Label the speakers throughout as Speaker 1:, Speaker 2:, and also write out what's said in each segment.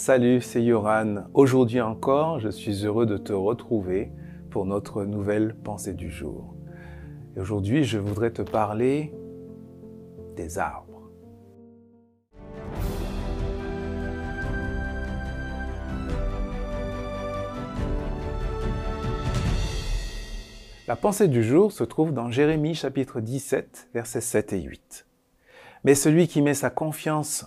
Speaker 1: Salut, c'est Yoran. Aujourd'hui encore, je suis heureux de te retrouver pour notre nouvelle pensée du jour. Et aujourd'hui, je voudrais te parler des arbres. La pensée du jour se trouve dans Jérémie chapitre 17, versets 7 et 8. Mais celui qui met sa confiance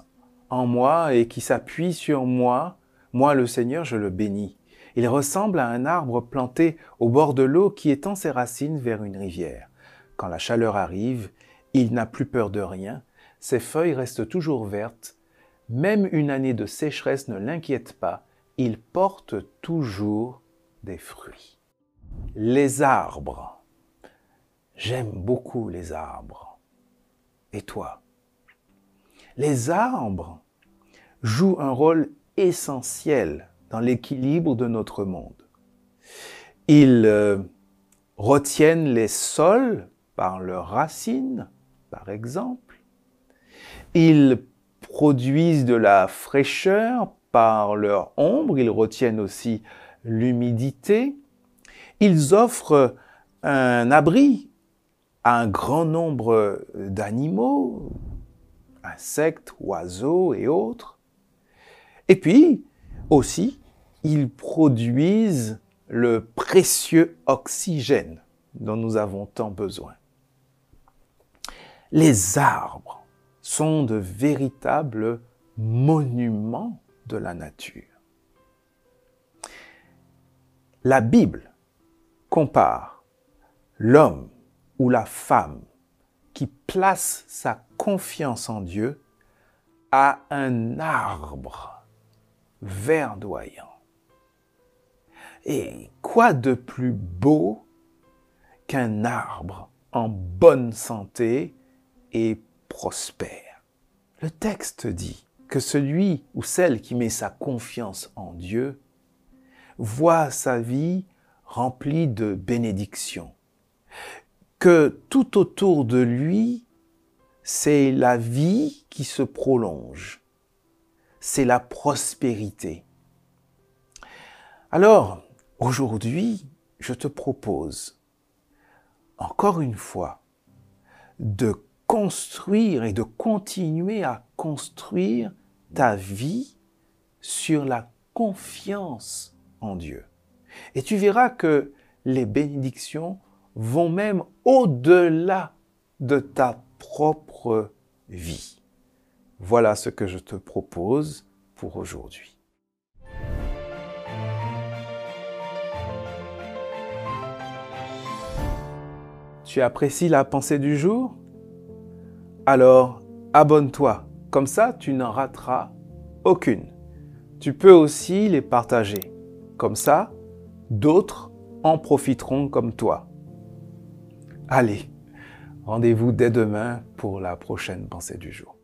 Speaker 1: en moi et qui s'appuie sur moi, moi le Seigneur, je le bénis. Il ressemble à un arbre planté au bord de l'eau qui étend ses racines vers une rivière. Quand la chaleur arrive, il n'a plus peur de rien, ses feuilles restent toujours vertes, même une année de sécheresse ne l'inquiète pas, il porte toujours des fruits. Les arbres. J'aime beaucoup les arbres. Et toi? Les arbres jouent un rôle essentiel dans l'équilibre de notre monde. Ils euh, retiennent les sols par leurs racines, par exemple. Ils produisent de la fraîcheur par leur ombre. Ils retiennent aussi l'humidité. Ils offrent un abri à un grand nombre d'animaux, insectes, oiseaux et autres. Et puis, aussi, ils produisent le précieux oxygène dont nous avons tant besoin. Les arbres sont de véritables monuments de la nature. La Bible compare l'homme ou la femme qui place sa confiance en Dieu à un arbre verdoyant. Et quoi de plus beau qu'un arbre en bonne santé et prospère? Le texte dit que celui ou celle qui met sa confiance en Dieu voit sa vie remplie de bénédictions, que tout autour de lui, c'est la vie qui se prolonge, c'est la prospérité. Alors, aujourd'hui, je te propose, encore une fois, de construire et de continuer à construire ta vie sur la confiance en Dieu. Et tu verras que les bénédictions vont même au-delà de ta propre vie. Voilà ce que je te propose pour aujourd'hui. Tu apprécies la pensée du jour? Alors, abonne-toi. Comme ça, tu n'en rateras aucune. Tu peux aussi les partager. Comme ça, d'autres en profiteront comme toi. Allez, rendez-vous dès demain pour la prochaine pensée du jour.